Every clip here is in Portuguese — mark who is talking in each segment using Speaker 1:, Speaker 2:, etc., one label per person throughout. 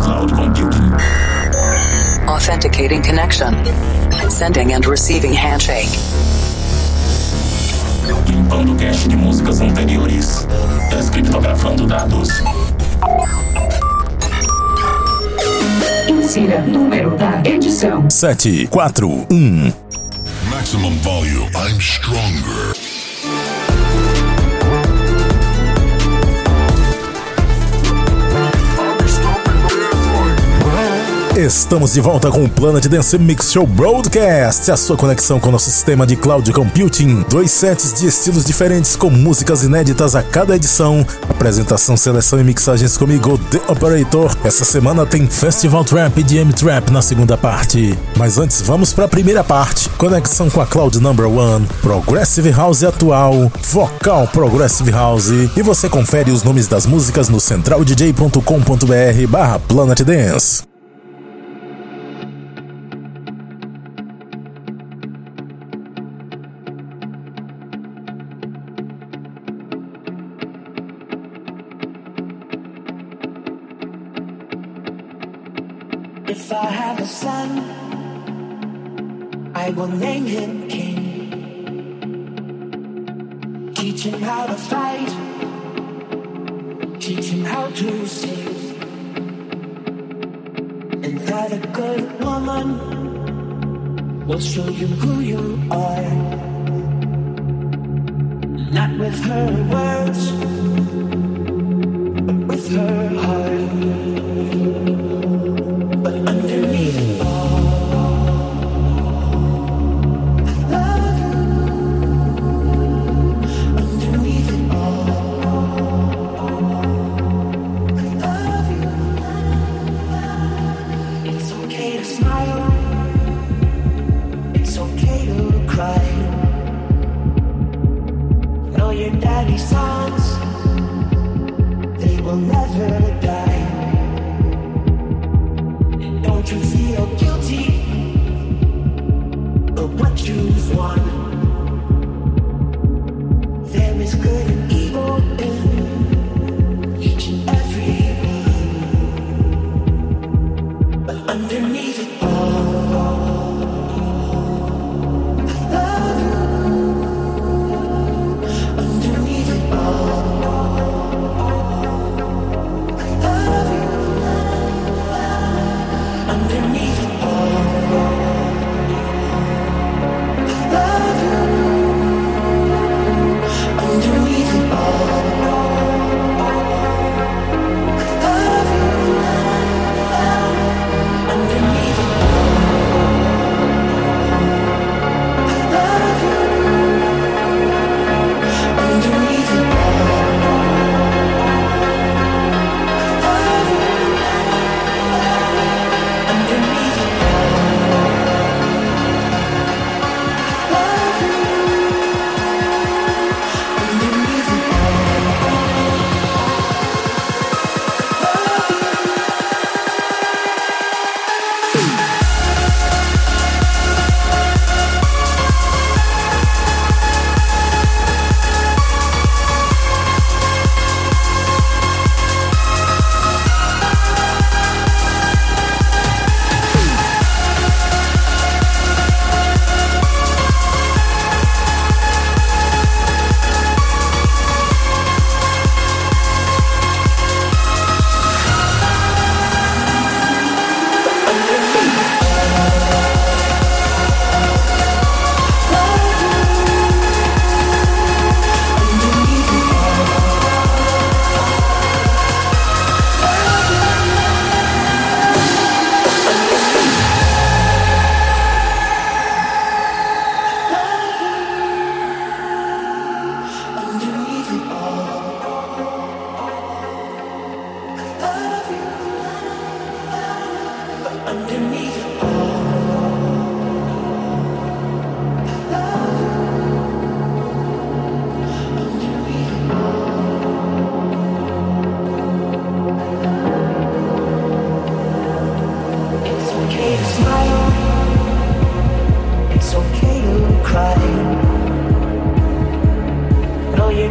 Speaker 1: cloud computing.
Speaker 2: Authenticating connection. Sending and receiving handshake.
Speaker 1: Limpando cache de músicas anteriores. Descriptografando dados.
Speaker 3: Insira número da edição.
Speaker 4: 741.
Speaker 5: Maximum volume. I'm stronger.
Speaker 4: Estamos de volta com o Planet Dance Mix Show Broadcast, a sua conexão com o nosso sistema de cloud computing. Dois sets de estilos diferentes com músicas inéditas a cada edição. Apresentação, seleção e mixagens comigo, The Operator. Essa semana tem Festival Trap e DM Trap na segunda parte. Mas antes, vamos para a primeira parte. Conexão com a Cloud Number One, Progressive House atual, Vocal Progressive House. E você confere os nomes das músicas no centraldj.com.br barra Planet Dance.
Speaker 6: Will name him King. Teach him how to fight, teach him how to sing. And that a good woman will show you who you are. Not with her words, but with her heart.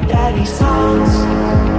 Speaker 6: Daddy's songs.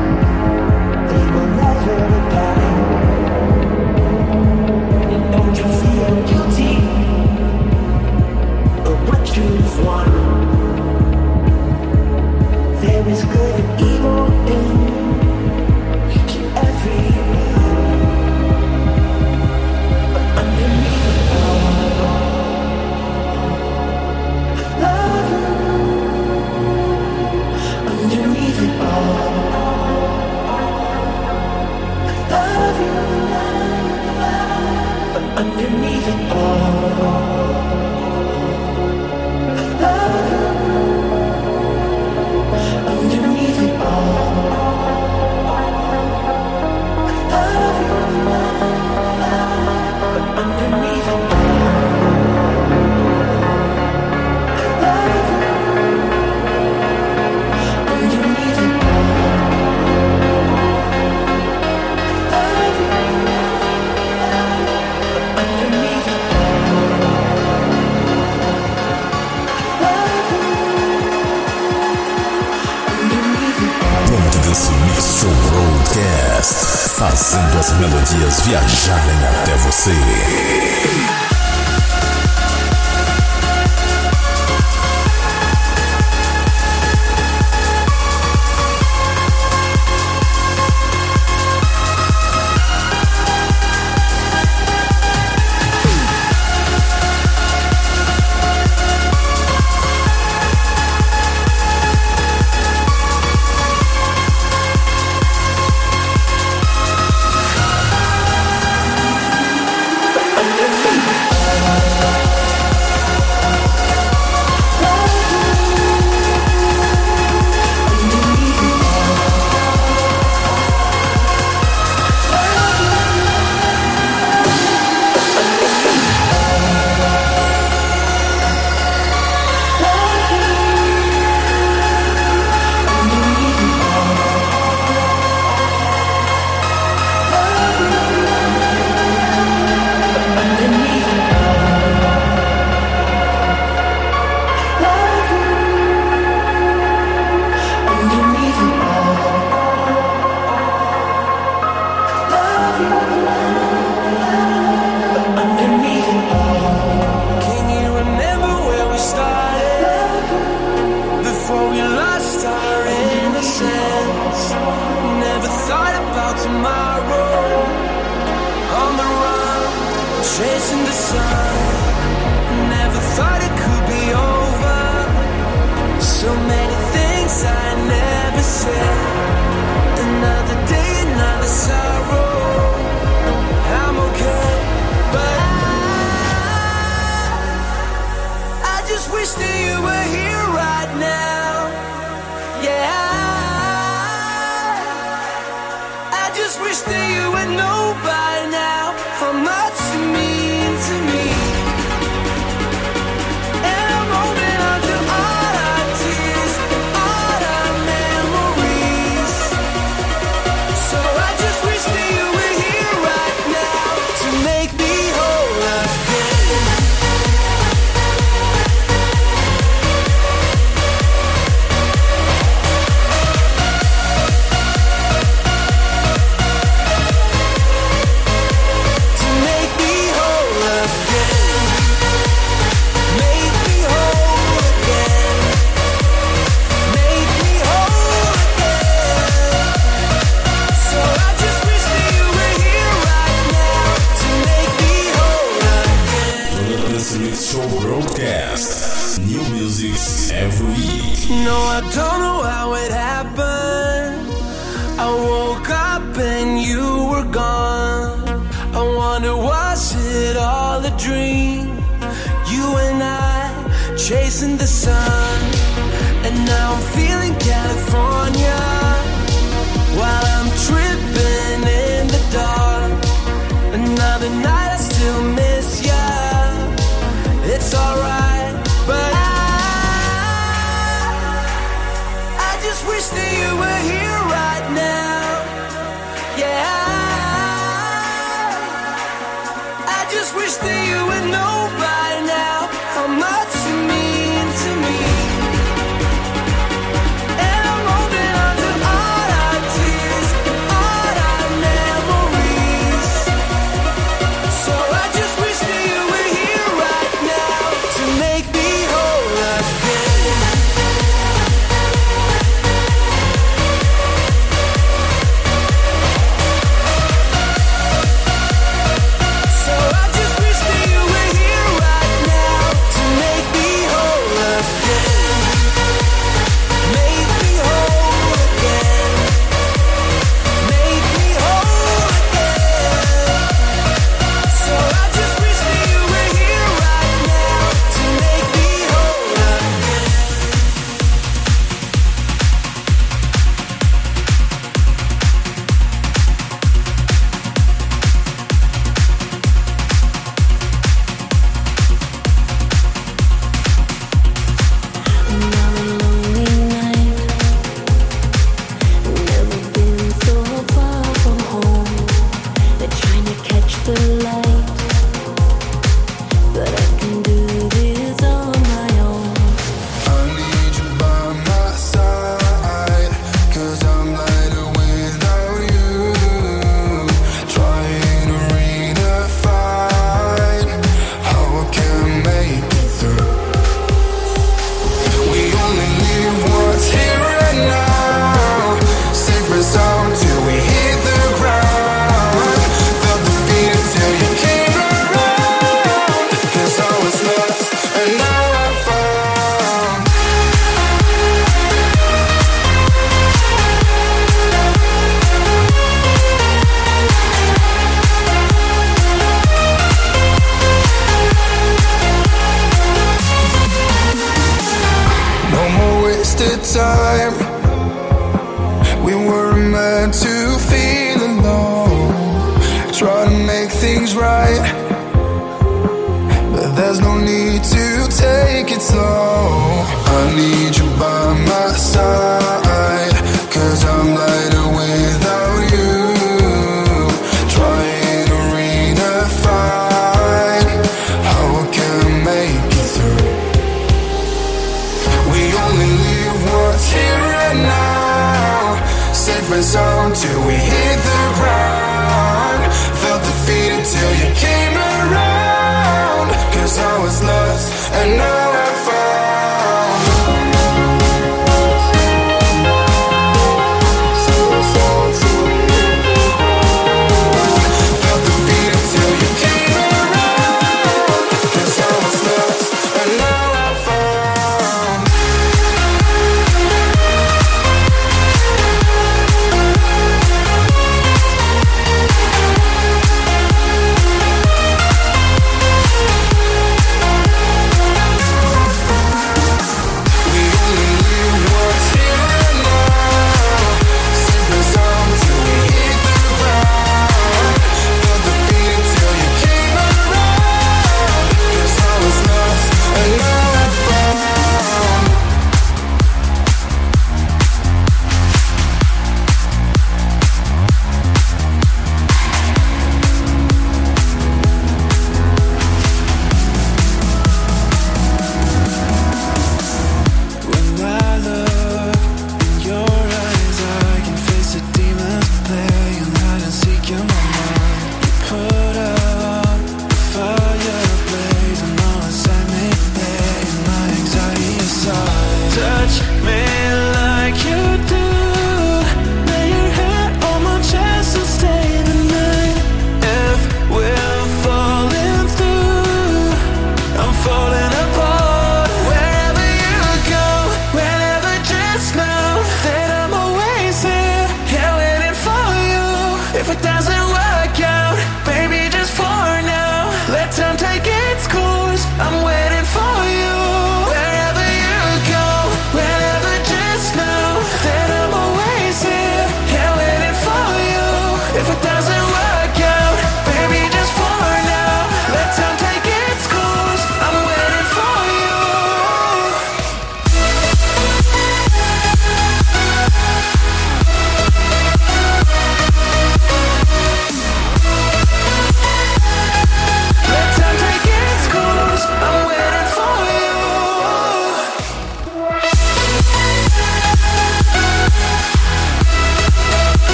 Speaker 6: just wish that you would know by now
Speaker 1: how much.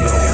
Speaker 1: Broadcast.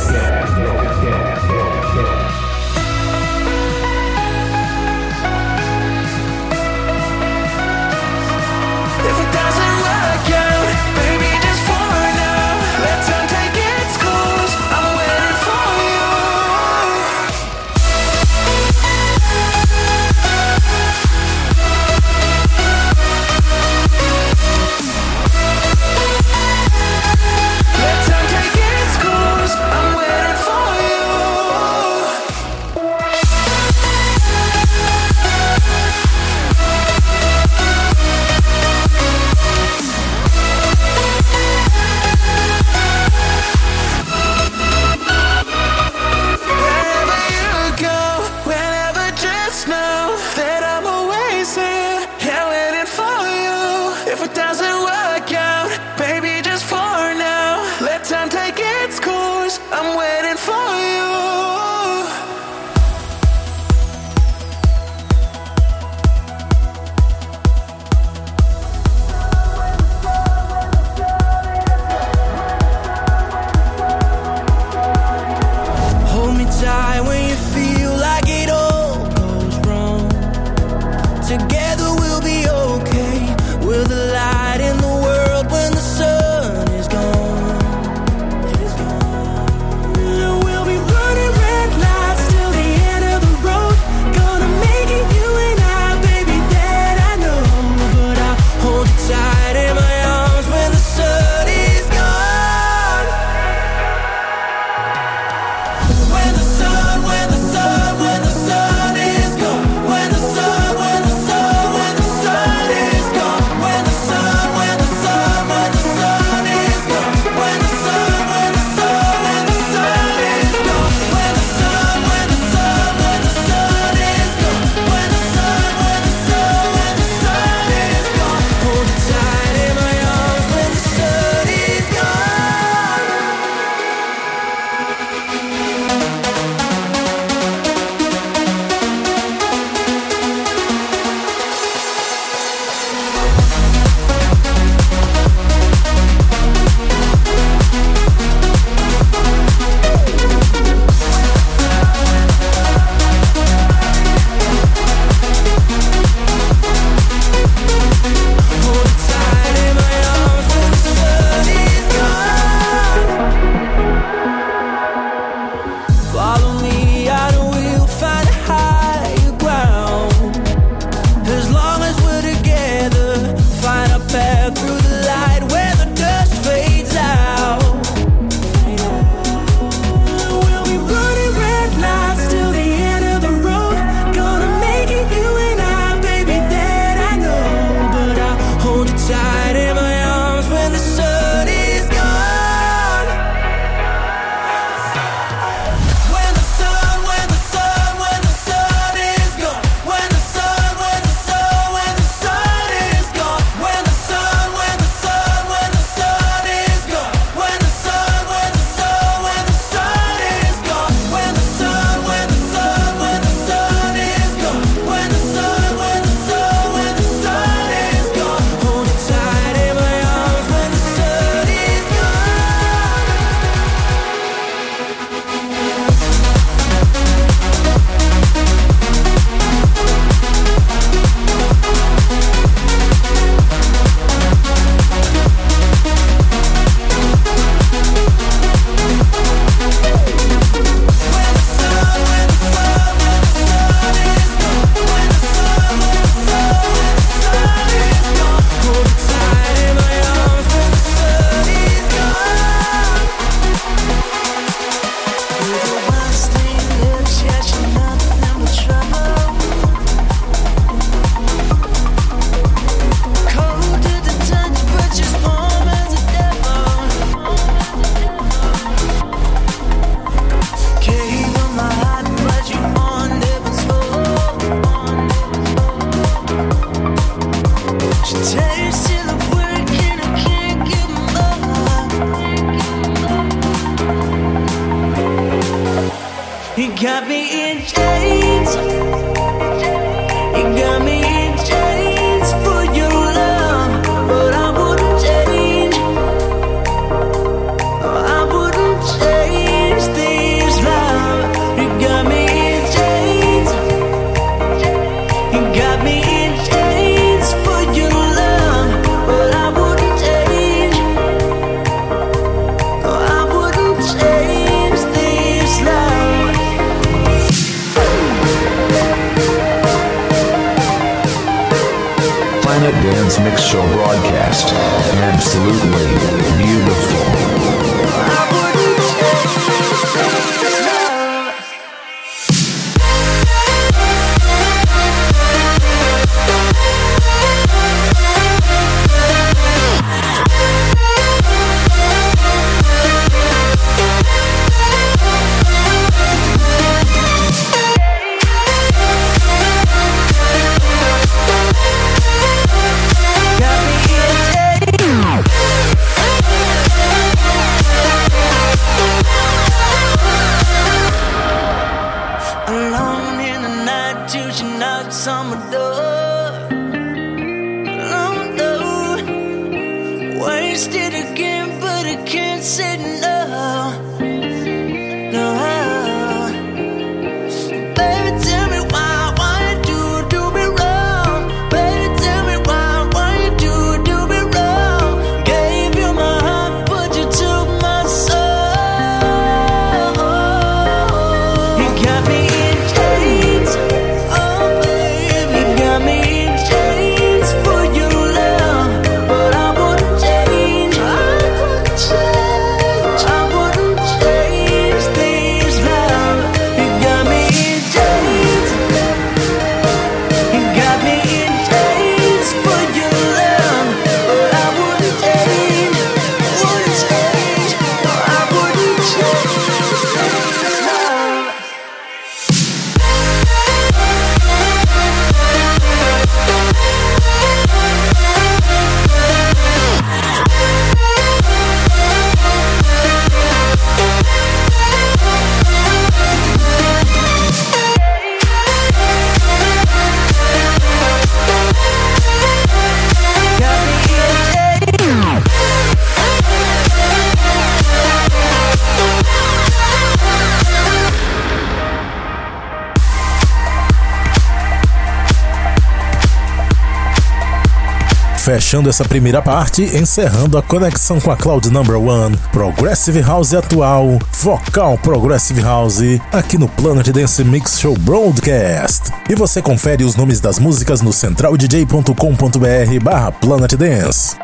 Speaker 4: Fechando essa primeira parte, encerrando a conexão com a Cloud Number One, Progressive House atual, Vocal Progressive House, aqui no Planet Dance Mix Show Broadcast. E você confere os nomes das músicas no centraldj.com.br barra Planet Dance.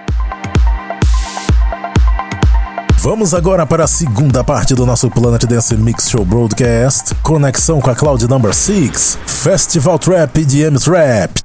Speaker 4: Vamos agora para a segunda parte do nosso Planet Dance Mix Show Broadcast, conexão com a Cloud Number 6, Festival Trap DM Trap.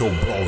Speaker 7: Dance Mix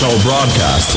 Speaker 7: Show broadcast.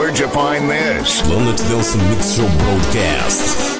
Speaker 8: Where'd you find this?
Speaker 4: Planet Dance Mix Show Broadcast.